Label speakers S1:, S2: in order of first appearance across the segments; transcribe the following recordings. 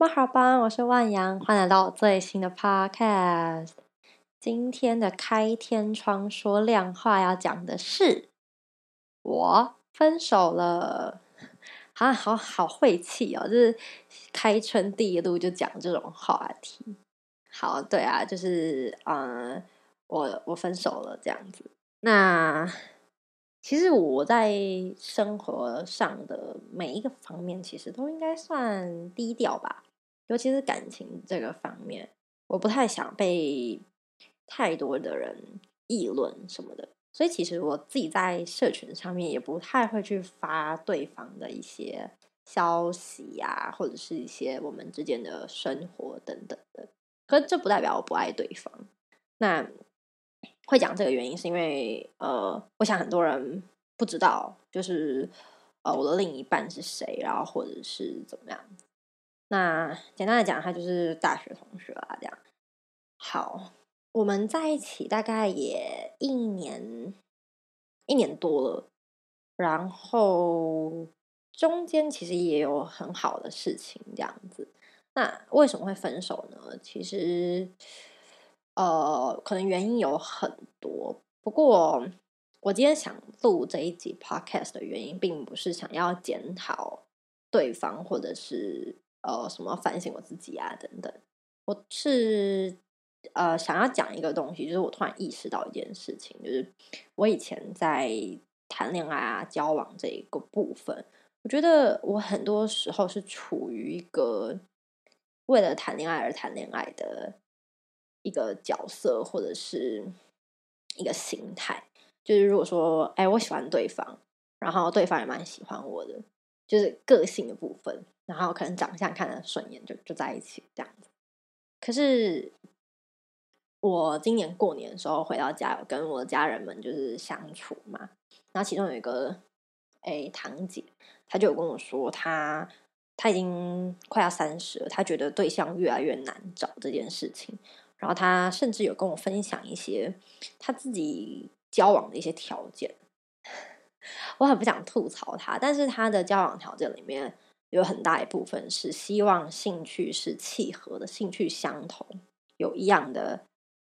S1: 马哈班，我是万阳，欢迎来到最新的 Podcast。今天的开天窗说亮话要讲的是我分手了，啊，好好晦气哦！就是开春第一路就讲这种话题。好，对啊，就是嗯，我我分手了这样子。那其实我在生活上的每一个方面，其实都应该算低调吧。尤其是感情这个方面，我不太想被太多的人议论什么的，所以其实我自己在社群上面也不太会去发对方的一些消息呀，或者是一些我们之间的生活等等的。可是这不代表我不爱对方。那会讲这个原因，是因为呃，我想很多人不知道，就是呃，我的另一半是谁，然后或者是怎么样。那简单的讲，他就是大学同学啊，这样。好，我们在一起大概也一年一年多了，然后中间其实也有很好的事情这样子。那为什么会分手呢？其实，呃，可能原因有很多。不过，我今天想录这一集 podcast 的原因，并不是想要检讨对方，或者是。呃，什么反省我自己啊，等等。我是呃想要讲一个东西，就是我突然意识到一件事情，就是我以前在谈恋爱啊、交往这一个部分，我觉得我很多时候是处于一个为了谈恋爱而谈恋爱的一个角色，或者是一个心态。就是如果说，哎，我喜欢对方，然后对方也蛮喜欢我的，就是个性的部分。然后可能长相看得顺眼，就就在一起这样子。可是我今年过年的时候回到家，有跟我的家人们就是相处嘛。然后其中有一个哎堂姐，她就有跟我说，她她已经快要三十了，她觉得对象越来越难找这件事情。然后她甚至有跟我分享一些她自己交往的一些条件。我很不想吐槽她，但是她的交往条件里面。有很大一部分是希望兴趣是契合的，兴趣相同，有一样的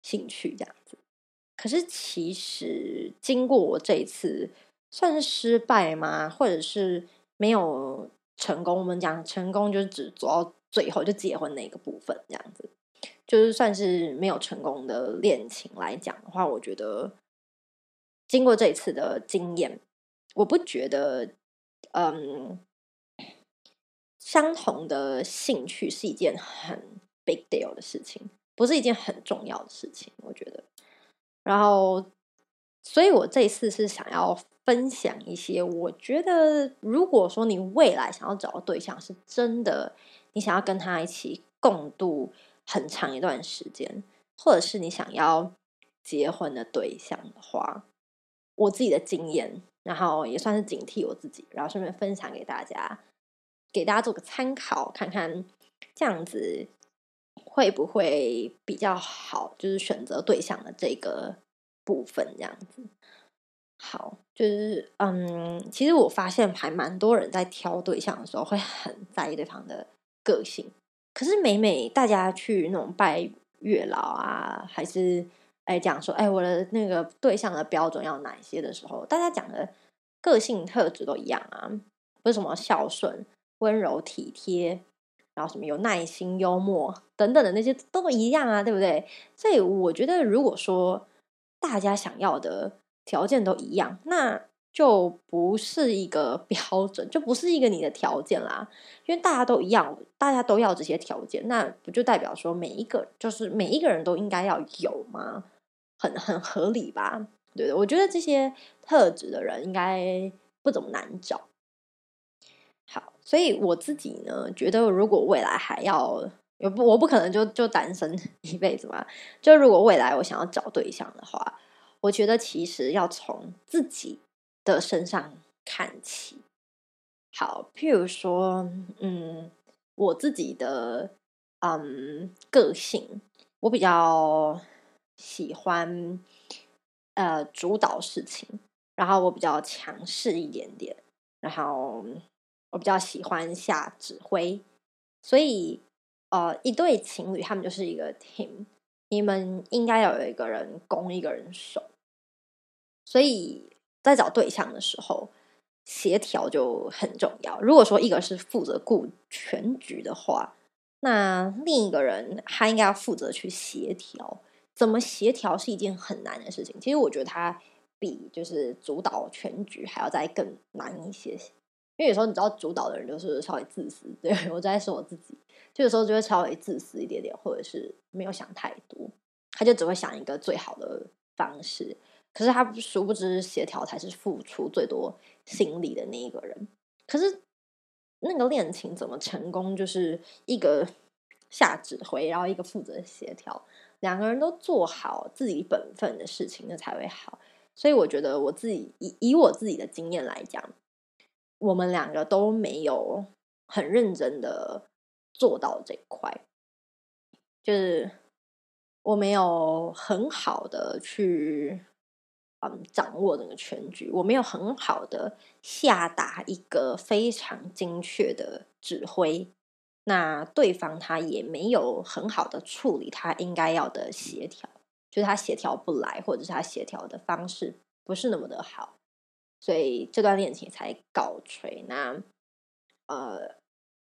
S1: 兴趣这样子。可是其实经过我这一次算是失败吗？或者是没有成功？我们讲成功就是只走到最后就结婚那个部分这样子，就是算是没有成功的恋情来讲的话，我觉得经过这一次的经验，我不觉得嗯。相同的兴趣是一件很 big deal 的事情，不是一件很重要的事情，我觉得。然后，所以我这次是想要分享一些，我觉得如果说你未来想要找的对象是真的，你想要跟他一起共度很长一段时间，或者是你想要结婚的对象的话，我自己的经验，然后也算是警惕我自己，然后顺便分享给大家。给大家做个参考，看看这样子会不会比较好？就是选择对象的这个部分，这样子好。就是嗯，其实我发现还蛮多人在挑对象的时候会很在意对方的个性。可是每每大家去那种拜月老啊，还是哎讲说哎我的那个对象的标准要哪些的时候，大家讲的个性特质都一样啊，不是什么孝顺。温柔体贴，然后什么有耐心、幽默等等的那些都一样啊，对不对？所以我觉得，如果说大家想要的条件都一样，那就不是一个标准，就不是一个你的条件啦。因为大家都一样，大家都要这些条件，那不就代表说每一个就是每一个人都应该要有吗？很很合理吧？对我觉得这些特质的人应该不怎么难找。所以我自己呢，觉得如果未来还要，我不我不可能就就单身一辈子嘛。就如果未来我想要找对象的话，我觉得其实要从自己的身上看起。好，譬如说，嗯，我自己的嗯个性，我比较喜欢呃主导事情，然后我比较强势一点点，然后。我比较喜欢下指挥，所以呃，一对情侣他们就是一个 team，你们应该要有一个人攻，一个人守。所以在找对象的时候，协调就很重要。如果说一个是负责顾全局的话，那另一个人他应该要负责去协调。怎么协调是一件很难的事情。其实我觉得他比就是主导全局还要再更难一些。因为有时候你知道，主导的人就是稍微自私。对我在说我自己，就有时候就会稍微自私一点点，或者是没有想太多，他就只会想一个最好的方式。可是他殊不知，协调才是付出最多心力的那一个人。可是那个恋情怎么成功？就是一个下指挥，然后一个负责协调，两个人都做好自己本分的事情，那才会好。所以我觉得，我自己以以我自己的经验来讲。我们两个都没有很认真的做到这块，就是我没有很好的去嗯掌握整个全局，我没有很好的下达一个非常精确的指挥，那对方他也没有很好的处理他应该要的协调，就是他协调不来，或者是他协调的方式不是那么的好。所以这段恋情才告吹。那呃，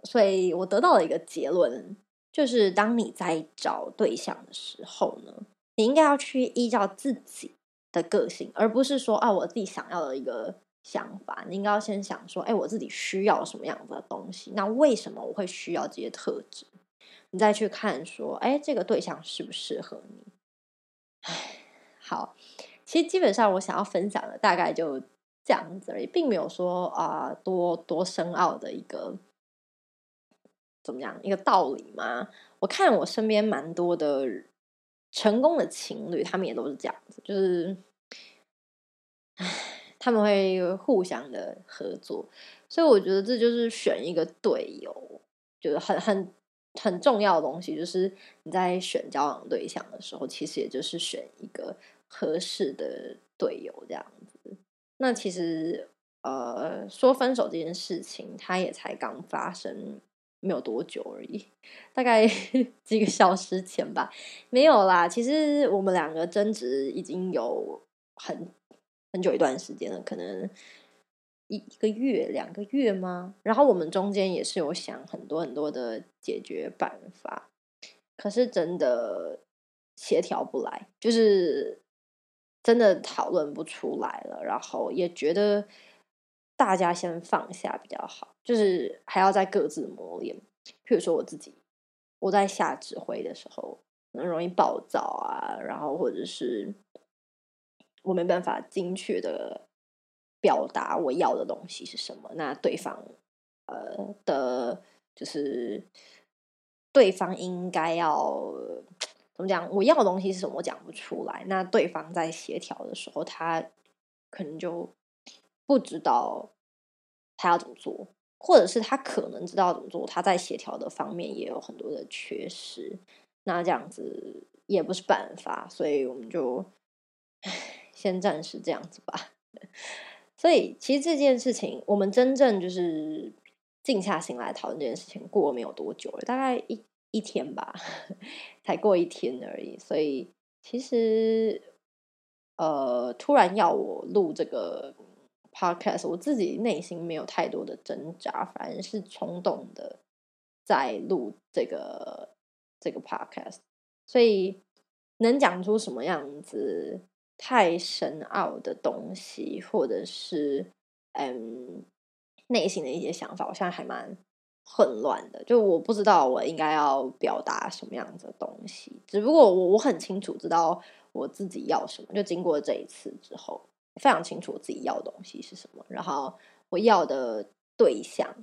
S1: 所以我得到了一个结论，就是当你在找对象的时候呢，你应该要去依照自己的个性，而不是说啊我自己想要的一个想法。你应该要先想说，哎，我自己需要什么样子的东西？那为什么我会需要这些特质？你再去看说，哎，这个对象适不适合你？哎，好，其实基本上我想要分享的大概就。这样子而已，并没有说啊多多深奥的一个怎么样一个道理嘛。我看我身边蛮多的成功的情侣，他们也都是这样子，就是，他们会互相的合作，所以我觉得这就是选一个队友，就是很很很重要的东西。就是你在选交往对象的时候，其实也就是选一个合适的队友这样子。那其实，呃，说分手这件事情，它也才刚发生没有多久而已，大概 几个小时前吧。没有啦，其实我们两个争执已经有很很久一段时间了，可能一一个月、两个月吗？然后我们中间也是有想很多很多的解决办法，可是真的协调不来，就是。真的讨论不出来了，然后也觉得大家先放下比较好，就是还要再各自磨练。譬如说我自己，我在下指挥的时候，很容易暴躁啊，然后或者是我没办法精确的表达我要的东西是什么，那对方呃的，就是对方应该要。怎么讲？我要的东西是什么？我讲不出来。那对方在协调的时候，他可能就不知道他要怎么做，或者是他可能知道怎么做，他在协调的方面也有很多的缺失。那这样子也不是办法，所以我们就先暂时这样子吧。所以，其实这件事情，我们真正就是静下心来讨论这件事情，过了没有多久了，大概一。一天吧，才过一天而已，所以其实，呃，突然要我录这个 podcast，我自己内心没有太多的挣扎，反而是冲动的在录这个这个 podcast，所以能讲出什么样子太深奥的东西，或者是嗯内心的一些想法，我现在还蛮。混乱的，就我不知道我应该要表达什么样的东西。只不过我我很清楚知道我自己要什么。就经过这一次之后，非常清楚我自己要的东西是什么。然后我要的对象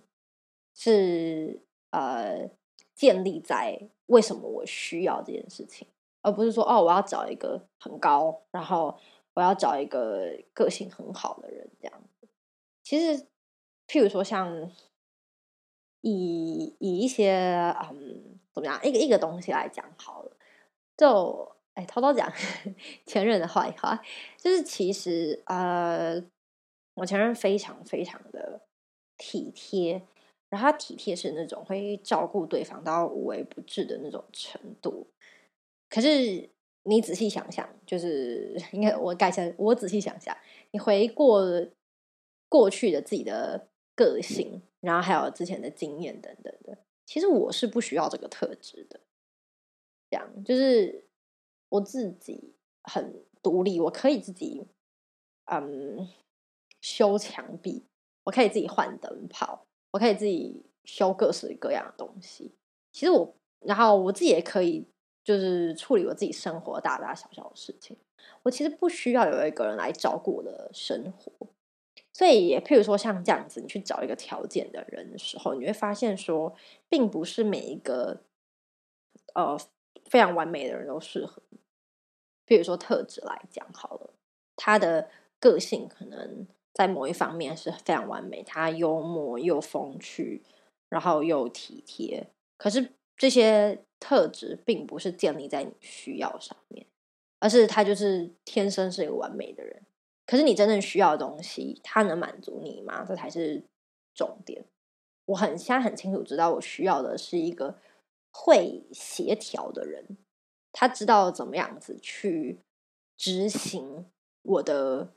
S1: 是呃，建立在为什么我需要这件事情，而不是说哦，我要找一个很高，然后我要找一个个性很好的人这样子。其实，譬如说像。以以一些嗯怎么样一个一个东西来讲好了，就哎偷偷讲 前任的坏话，就是其实呃我前任非常非常的体贴，然后他体贴是那种会照顾对方到无微不至的那种程度。可是你仔细想想，就是 应该我改成我仔细想想，你回过过去的自己的个性，然后还有之前的经验等等的，其实我是不需要这个特质的。这样就是我自己很独立，我可以自己嗯修墙壁，我可以自己换灯泡，我可以自己修各式各样的东西。其实我，然后我自己也可以。就是处理我自己生活大大小小的事情，我其实不需要有一个人来照顾我的生活。所以，也譬如说像这样子，你去找一个条件的人的时候，你会发现说，并不是每一个呃非常完美的人都适合。比如说特质来讲好了，他的个性可能在某一方面是非常完美，他幽默又风趣，然后又体贴，可是。这些特质并不是建立在你需要上面，而是他就是天生是一个完美的人。可是你真正需要的东西，他能满足你吗？这才是重点。我很现在很清楚知道，我需要的是一个会协调的人，他知道怎么样子去执行我的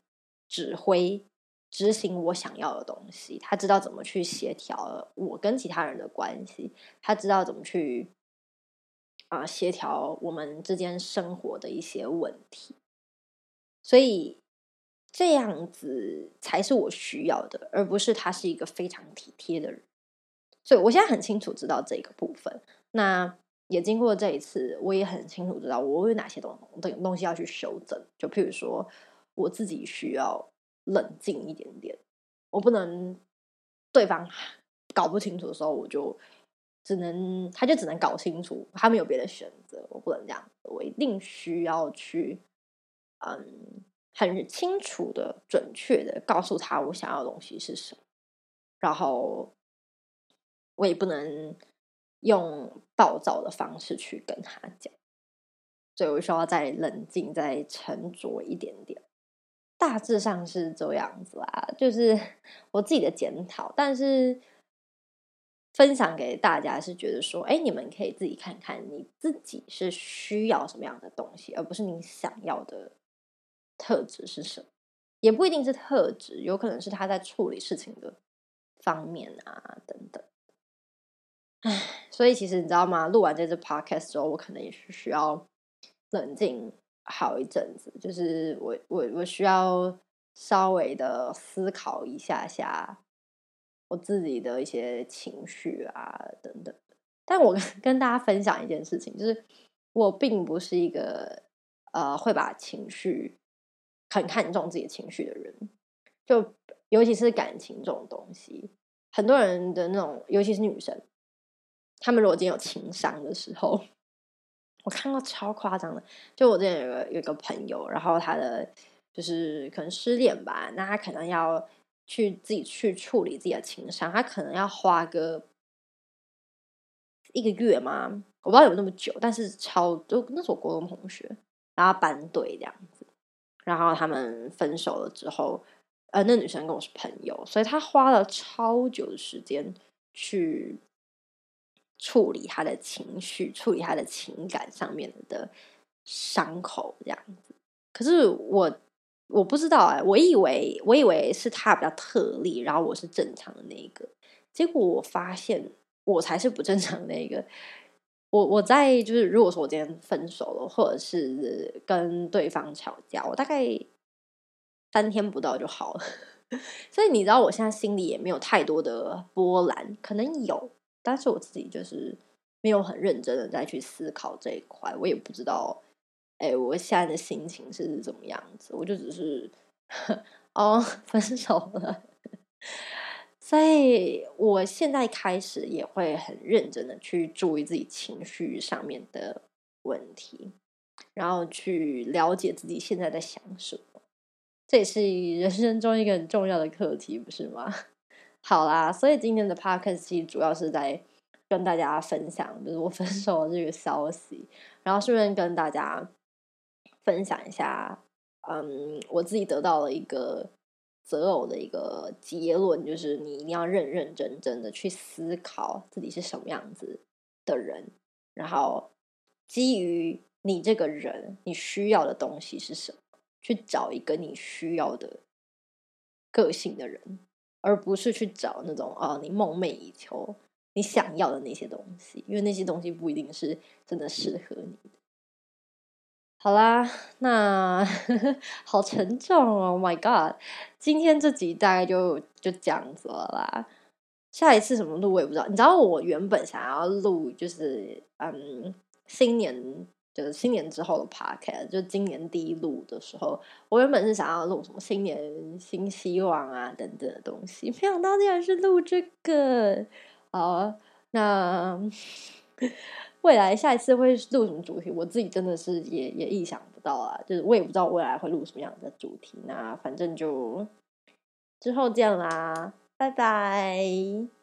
S1: 指挥。执行我想要的东西，他知道怎么去协调我跟其他人的关系，他知道怎么去啊协调我们之间生活的一些问题，所以这样子才是我需要的，而不是他是一个非常体贴的人。所以我现在很清楚知道这个部分，那也经过这一次，我也很清楚知道我有哪些东东东西要去修正，就譬如说我自己需要。冷静一点点，我不能对方 搞不清楚的时候，我就只能他就只能搞清楚，他没有别的选择，我不能这样，我一定需要去嗯很清楚的、准确的告诉他我想要的东西是什么，然后我也不能用暴躁的方式去跟他讲，所以我需要再冷静、再沉着一点点。大致上是这样子啦，就是 我自己的检讨，但是分享给大家是觉得说，哎，你们可以自己看看你自己是需要什么样的东西，而不是你想要的特质是什么，也不一定是特质，有可能是他在处理事情的方面啊等等。唉，所以其实你知道吗？录完这支 podcast 之后，我可能也是需要冷静。好一阵子，就是我我我需要稍微的思考一下下我自己的一些情绪啊等等。但我跟大家分享一件事情，就是我并不是一个呃会把情绪很看重自己情绪的人，就尤其是感情这种东西，很多人的那种，尤其是女生，他们如果今天有情商的时候。我看过超夸张的，就我之前有个有个朋友，然后他的就是可能失恋吧，那他可能要去自己去处理自己的情商，他可能要花个一个月吗？我不知道有那么久，但是超就那是我国中同学，然后班队这样，然后他们分手了之后，呃，那女生跟我是朋友，所以他花了超久的时间去。处理他的情绪，处理他的情感上面的伤口，这样子。可是我我不知道哎，我以为我以为是他比较特例，然后我是正常的那一个。结果我发现我才是不正常的那个。我我在就是，如果说我今天分手了，或者是跟对方吵架，我大概三天不到就好了。所以你知道，我现在心里也没有太多的波澜，可能有。但是我自己就是没有很认真的再去思考这一块，我也不知道，哎，我现在的心情是怎么样子？我就只是 哦，分手了，所以我现在开始也会很认真的去注意自己情绪上面的问题，然后去了解自己现在在想什么，这也是人生中一个很重要的课题，不是吗？好啦，所以今天的 podcast 主要是在跟大家分享，就是我分手的这个消息，然后顺便跟大家分享一下，嗯，我自己得到了一个择偶的一个结论，就是你一定要认认真真的去思考自己是什么样子的人，然后基于你这个人你需要的东西是什么，去找一个你需要的个性的人，而不是去找那种啊你梦寐以求你想要的那些东西，因为那些东西不一定是真的适合你的。好啦，那呵 呵好沉重哦，My God！今天这集大概就就这样子了啦。下一次什么录我也不知道。你知道我原本想要录就是嗯新年就是新年之后的 Podcast，就今年第一录的时候，我原本是想要录什么新年新希望啊等等的东西，没想到竟然是录这个。好，那。未来下一次会录什么主题？我自己真的是也也意想不到啊！就是我也不知道未来会录什么样的主题。那反正就之后见啦，拜拜。